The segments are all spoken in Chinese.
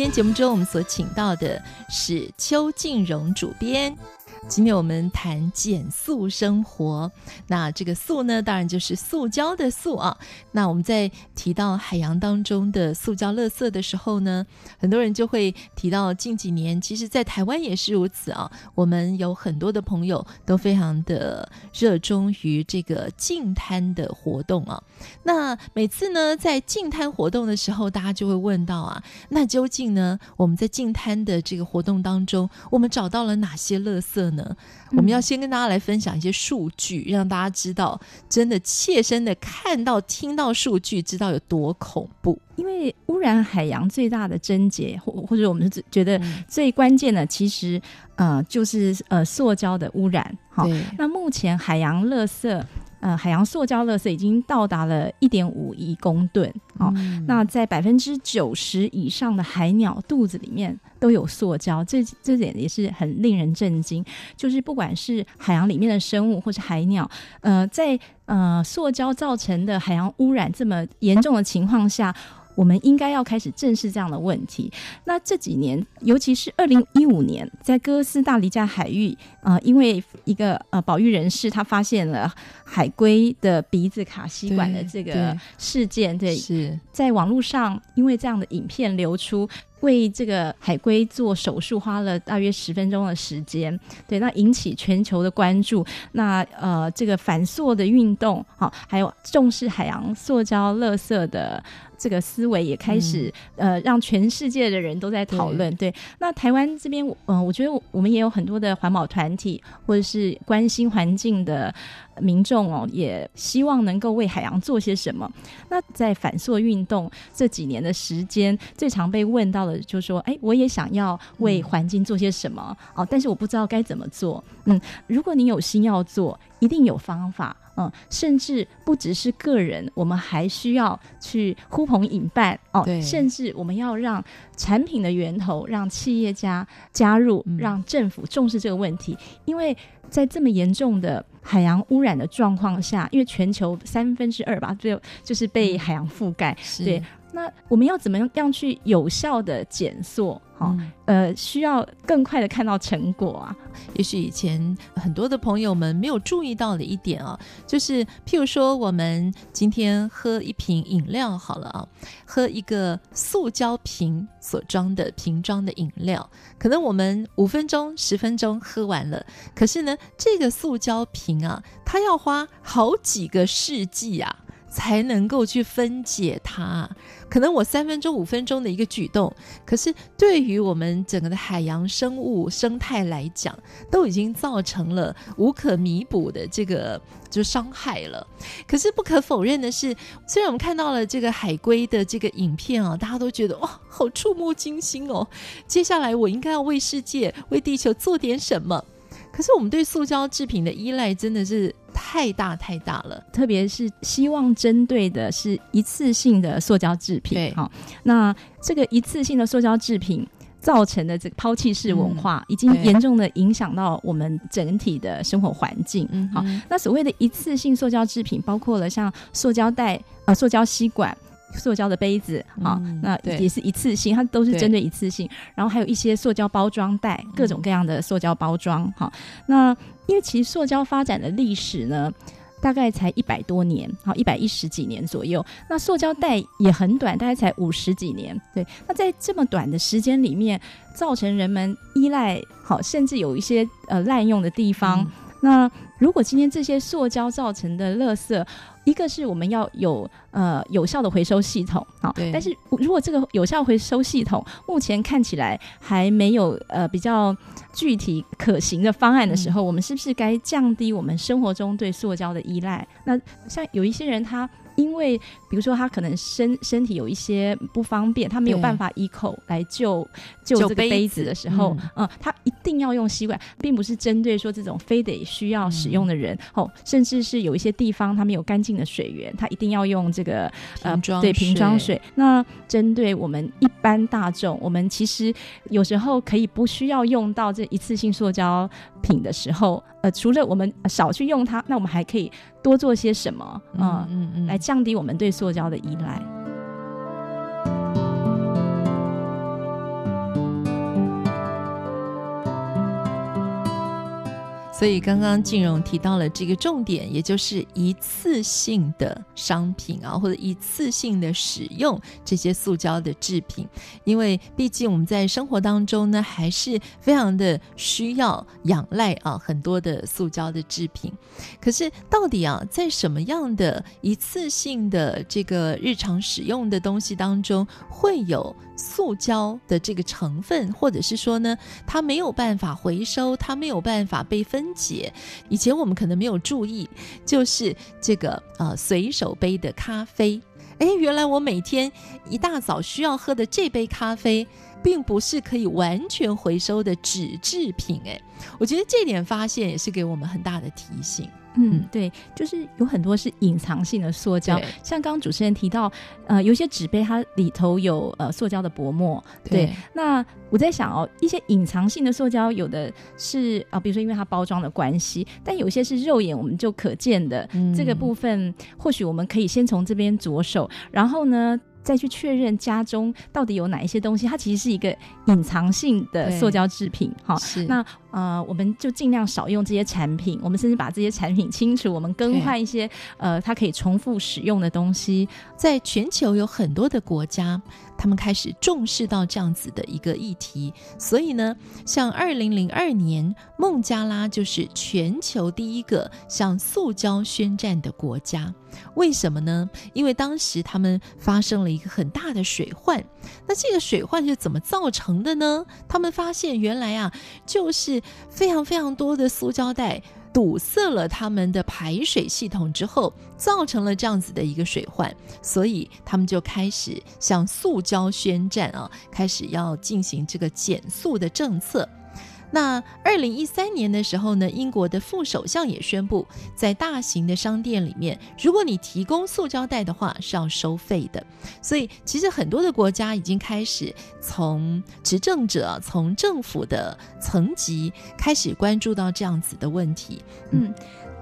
今天节目中，我们所请到的是邱静荣主编。今天我们谈减塑生活，那这个塑呢，当然就是塑胶的塑啊。那我们在提到海洋当中的塑胶垃圾的时候呢，很多人就会提到近几年，其实，在台湾也是如此啊。我们有很多的朋友都非常的热衷于这个净滩的活动啊。那每次呢，在净滩活动的时候，大家就会问到啊，那究竟呢，我们在净滩的这个活动当中，我们找到了哪些垃圾呢？呢，我们要先跟大家来分享一些数据，让大家知道，真的切身的看到、听到数据，知道有多恐怖。因为污染海洋最大的症结，或或者我们是觉得最关键的，其实呃就是呃塑胶的污染。好，那目前海洋垃圾。呃，海洋塑胶垃圾已经到达了一点五亿公吨，哦，嗯、那在百分之九十以上的海鸟肚子里面都有塑胶，这这点也是很令人震惊。就是不管是海洋里面的生物，或是海鸟，呃，在呃塑胶造成的海洋污染这么严重的情况下。我们应该要开始正视这样的问题。那这几年，尤其是二零一五年，在哥斯大黎加海域，啊、呃，因为一个呃保育人士他发现了海龟的鼻子卡吸管的这个事件，对，对对是在网络上，因为这样的影片流出。为这个海龟做手术花了大约十分钟的时间，对，那引起全球的关注。那呃，这个反塑的运动，好，还有重视海洋塑胶垃圾的这个思维也开始，嗯、呃，让全世界的人都在讨论。对，对，那台湾这边，嗯、呃，我觉得我们也有很多的环保团体，或者是关心环境的。民众哦，也希望能够为海洋做些什么。那在反塑运动这几年的时间，最常被问到的就是说：“哎，我也想要为环境做些什么哦，但是我不知道该怎么做。”嗯，如果你有心要做，一定有方法。嗯，甚至不只是个人，我们还需要去呼朋引伴哦。对，甚至我们要让产品的源头，让企业家加入，让政府重视这个问题，因为在这么严重的。海洋污染的状况下，因为全球三分之二吧，就就是被海洋覆盖。嗯、对，那我们要怎么样去有效的减塑？哈、嗯，呃，需要更快的看到成果啊。也许以前很多的朋友们没有注意到的一点啊，就是譬如说，我们今天喝一瓶饮料好了啊，喝一个塑胶瓶所装的瓶装的饮料，可能我们五分钟、十分钟喝完了，可是呢，这个塑胶瓶啊，它要花好几个世纪啊。才能够去分解它，可能我三分钟、五分钟的一个举动，可是对于我们整个的海洋生物生态来讲，都已经造成了无可弥补的这个就伤害了。可是不可否认的是，虽然我们看到了这个海龟的这个影片啊，大家都觉得哇，好触目惊心哦。接下来我应该要为世界、为地球做点什么。可是我们对塑胶制品的依赖真的是。太大太大了，特别是希望针对的是一次性的塑胶制品。对，好，那这个一次性的塑胶制品造成的这个抛弃式文化，已经严重的影响到我们整体的生活环境。嗯，好，那所谓的一次性塑胶制品，包括了像塑胶袋、呃，塑胶吸管、塑胶的杯子，啊，那也是一次性，它都是针对一次性。然后还有一些塑胶包装袋，各种各样的塑胶包装。好，那。因为其实塑胶发展的历史呢，大概才一百多年，好，一百一十几年左右。那塑胶袋也很短，大概才五十几年。对，那在这么短的时间里面，造成人们依赖，好，甚至有一些呃滥用的地方。嗯、那如果今天这些塑胶造成的垃圾，一个是我们要有呃有效的回收系统啊，对。但是如果这个有效回收系统目前看起来还没有呃比较具体可行的方案的时候，嗯、我们是不是该降低我们生活中对塑胶的依赖？那像有一些人他。因为，比如说他可能身身体有一些不方便，他没有办法一口来救救这个杯子的时候，嗯，嗯，他一定要用吸管，并不是针对说这种非得需要使用的人，嗯、哦，甚至是有一些地方他没有干净的水源，他一定要用这个呃、对瓶装水。那针对我们一般大众，我们其实有时候可以不需要用到这一次性塑胶品的时候，呃，除了我们少去用它，那我们还可以多做些什么？嗯嗯嗯，嗯，来降低我们对塑胶的依赖。所以刚刚静蓉提到了这个重点，也就是一次性的商品啊，或者一次性的使用这些塑胶的制品，因为毕竟我们在生活当中呢，还是非常的需要仰赖啊很多的塑胶的制品。可是到底啊，在什么样的一次性的这个日常使用的东西当中会有塑胶的这个成分，或者是说呢，它没有办法回收，它没有办法被分解。以前我们可能没有注意，就是这个呃随手杯的咖啡。哎，原来我每天一大早需要喝的这杯咖啡，并不是可以完全回收的纸制品。哎，我觉得这点发现也是给我们很大的提醒。嗯，对，就是有很多是隐藏性的塑胶，像刚刚主持人提到，呃，有些纸杯它里头有呃塑胶的薄膜，对。对，那我在想哦，一些隐藏性的塑胶，有的是啊、呃，比如说因为它包装的关系，但有些是肉眼我们就可见的，嗯、这个部分，或许我们可以先从这边着手，然后呢，再去确认家中到底有哪一些东西，它其实是一个隐藏性的塑胶制品。哈，是那呃，我们就尽量少用这些产品，我们甚至把这些产品清除，我们更换一些呃，它可以重复使用的东西。在全球有很多的国家，他们开始重视到这样子的一个议题，所以呢，像二零零二年，孟加拉就是全球第一个向塑胶宣战的国家。为什么呢？因为当时他们发生了一个很大的水患。那这个水患是怎么造成的呢？他们发现原来啊，就是非常非常多的塑胶袋堵塞了他们的排水系统之后，造成了这样子的一个水患。所以他们就开始向塑胶宣战啊，开始要进行这个减速的政策。那二零一三年的时候呢，英国的副首相也宣布，在大型的商店里面，如果你提供塑胶袋的话，是要收费的。所以，其实很多的国家已经开始从执政者、从政府的层级开始关注到这样子的问题。嗯。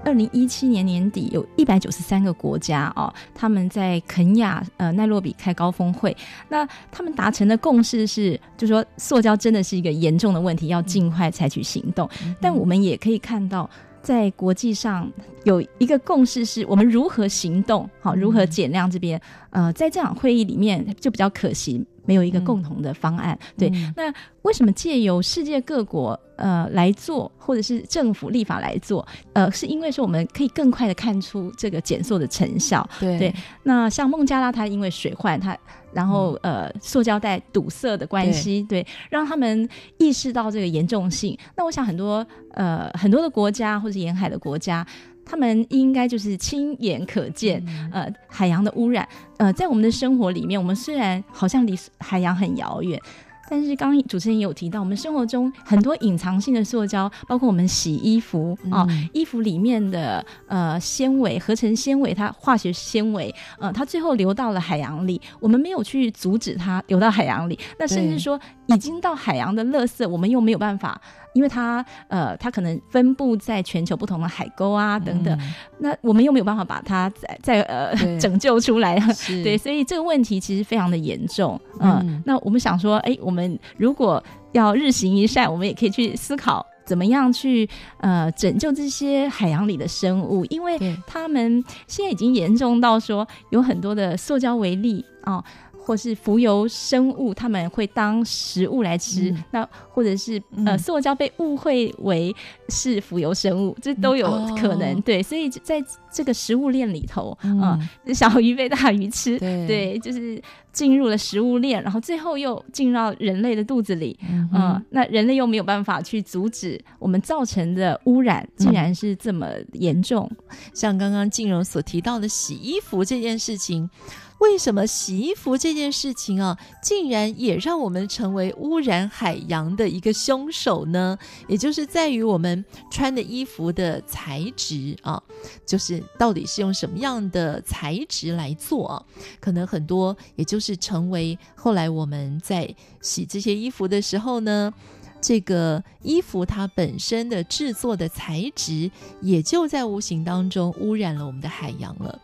二零一七年年底，有一百九十三个国家哦，他们在肯亚呃奈洛比开高峰会。那他们达成的共识是，就说塑胶真的是一个严重的问题，要尽快采取行动。嗯。但我们也可以看到，在国际上有一个共识，是我们如何行动，好，如何减量这边。呃，在这场会议里面就比较可惜。没有一个共同的方案，嗯、对、嗯。那为什么借由世界各国呃来做，或者是政府立法来做？呃，是因为说我们可以更快的看出这个减塑的成效。对。对那像孟加拉，它因为水患，它然后、嗯、呃塑胶袋堵塞的关系，对，对，让他们意识到这个严重性。那我想很多呃很多的国家或者沿海的国家。他们应该就是亲眼可见，呃，海洋的污染，呃，在我们的生活里面，我们虽然好像离海洋很遥远。但是刚刚主持人也有提到，我们生活中很多隐藏性的塑胶，包括我们洗衣服啊、嗯。哦，衣服里面的呃纤维、合成纤维，它化学纤维，呃，它最后流到了海洋里，我们没有去阻止它流到海洋里，那甚至说已经到海洋的垃圾，我们又没有办法，因为它呃它可能分布在全球不同的海沟啊等等、嗯，那我们又没有办法把它再再呃拯救出来，对，所以这个问题其实非常的严重，呃、嗯，那我们想说，哎，我们。如果要日行一善，我们也可以去思考怎么样去呃拯救这些海洋里的生物，因为他们现在已经严重到说有很多的塑胶微粒啊。或是浮游生物，他们会当食物来吃。嗯、那或者是呃，塑胶被误会为是浮游生物，这都有可能。嗯、对，所以在这个食物链里头，嗯，呃、小鱼被大鱼吃，对，对，就是进入了食物链，然后最后又进入到人类的肚子里，嗯、呃，那人类又没有办法去阻止我们造成的污染，竟然是这么严重。嗯、像刚刚静荣所提到的洗衣服这件事情。为什么洗衣服这件事情啊，竟然也让我们成为污染海洋的一个凶手呢？也就是在于我们穿的衣服的材质啊，就是到底是用什么样的材质来做啊？可能很多，也就是成为后来我们在洗这些衣服的时候呢，这个衣服它本身的制作的材质，也就在无形当中污染了我们的海洋了。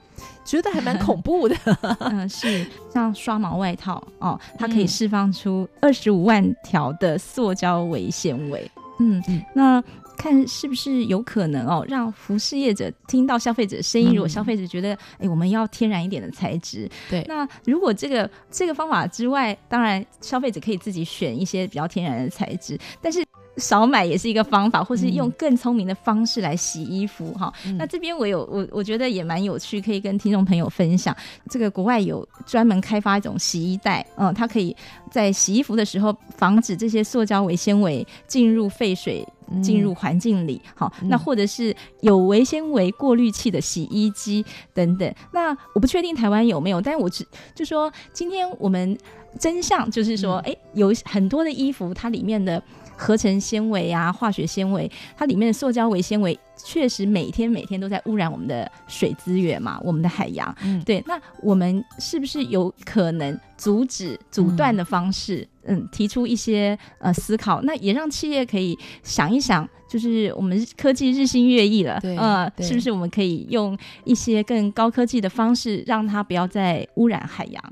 觉得还蛮 恐怖的，嗯，是像刷毛外套哦，它可以释放出二十五万条的塑胶微纤维，嗯嗯，那看是不是有可能哦，让服饰业者听到消费者的声音，如果消费者觉得，哎、我们要天然一点的材质，对，那如果这个这个方法之外，当然消费者可以自己选一些比较天然的材质，但是。少买也是一个方法，或是用更聪明的方式来洗衣服哈。嗯、那这边我有我我觉得也蛮有趣，可以跟听众朋友分享。这个国外有专门开发一种洗衣袋，嗯，它可以在洗衣服的时候防止这些塑胶微纤维进入废水、进入环境里。好、嗯，那或者是有微纤维过滤器的洗衣机等等。那我不确定台湾有没有，但是我只就说今天我们真相就是说，哎、嗯欸，有很多的衣服它里面的。合成纤维啊，化学纤维，它里面的塑胶维纤维确实每天每天都在污染我们的水资源嘛，我们的海洋。嗯，对，那我们是不是有可能阻止、阻断的方式？嗯，嗯，提出一些呃思考，那也让企业可以想一想。就是我们科技日新月异了，对，呃，是不是我们可以用一些更高科技的方式，让它不要再污染海洋？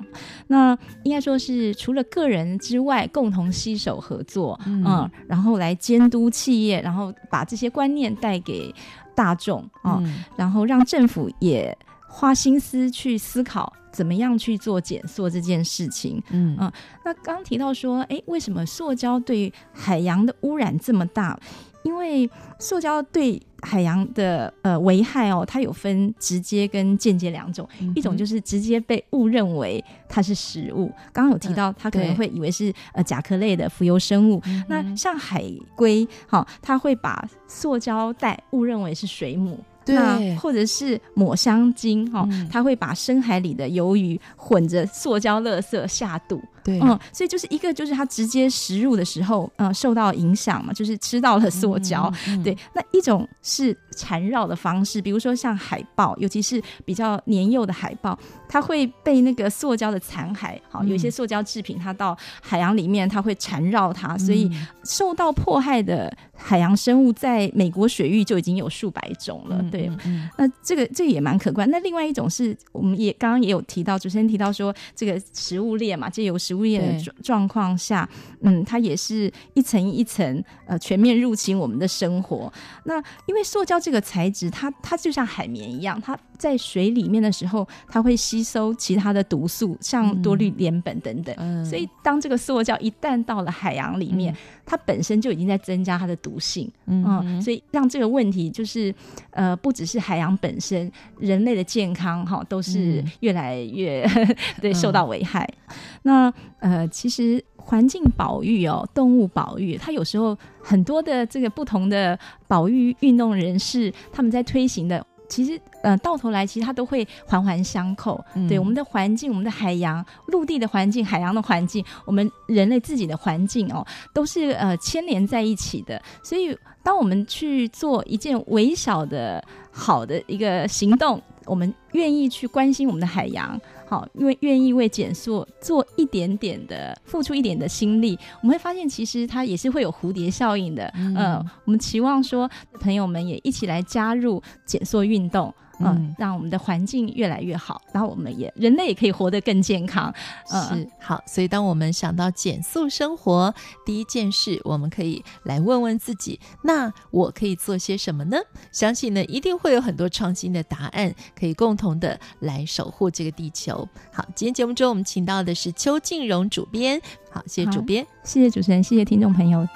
那应该说是除了个人之外，共同携手合作，嗯，嗯，然后来监督企业，然后把这些观念带给大众啊，嗯，然后让政府也花心思去思考怎么样去做减塑这件事情。嗯，嗯，那刚刚提到说，哎，为什么塑胶对海洋的污染这么大？因为塑胶对海洋的呃危害哦，它有分直接跟间接两种，嗯、一种就是直接被误认为它是食物，刚刚有提到它可能会以为是、嗯、呃甲壳类的浮游生物，嗯、那像海龟，好、哦，它会把塑胶袋误认为是水母。对，或者是抹香鲸哈，它、嗯、会把深海里的鱿鱼混着塑胶垃圾下肚。对，嗯，所以就是一个就是它直接食入的时候，嗯，受到影响嘛，就是吃到了塑胶。嗯嗯、对，那一种是缠绕的方式，比如说像海豹，尤其是比较年幼的海豹，它会被那个塑胶的残骸，好，有一些塑胶制品，它到海洋里面，它会缠绕它，所以受到迫害的海洋生物，在美国水域就已经有数百种了。对，那这个这个也蛮可观。那另外一种是我们也刚刚也有提到，主持人提到说，这个食物链嘛，这有食物链的状状况下，嗯，它也是一层一层呃全面入侵我们的生活。那因为塑胶这个材质，它它就像海绵一样，它在水里面的时候，它会吸收其他的毒素，像多氯联苯等等。嗯、所以当这个塑胶一旦到了海洋里面，嗯、它本身就已经在增加它的毒性。嗯，嗯，所以让这个问题就是呃，不只是海洋本身，人类的健康哈都是越来越、嗯、对受到危害。嗯、那呃，其实环境保育哦，动物保育，它有时候很多的这个不同的保育运动人士，他们在推行的。其实，呃，到头来，其实它都会环环相扣。嗯、对我们的环境，我们的海洋、陆地的环境、海洋的环境，我们人类自己的环境哦，都是呃牵连在一起的。所以，当我们去做一件微小的好的一个行动，我们愿意去关心我们的海洋。好，因为愿意为减塑做一点点的付出一点的心力，我们会发现其实它也是会有蝴蝶效应的。嗯、呃，我们期望说朋友们也一起来加入减塑运动。嗯，让我们的环境越来越好，然后我们也人类也可以活得更健康。嗯，是好，所以当我们想到减速生活，第一件事我们可以来问问自己：那我可以做些什么呢？相信呢，一定会有很多创新的答案，可以共同的来守护这个地球。好，今天节目中我们请到的是邱静荣主编，好，谢谢主编，谢谢主持人，谢谢听众朋友。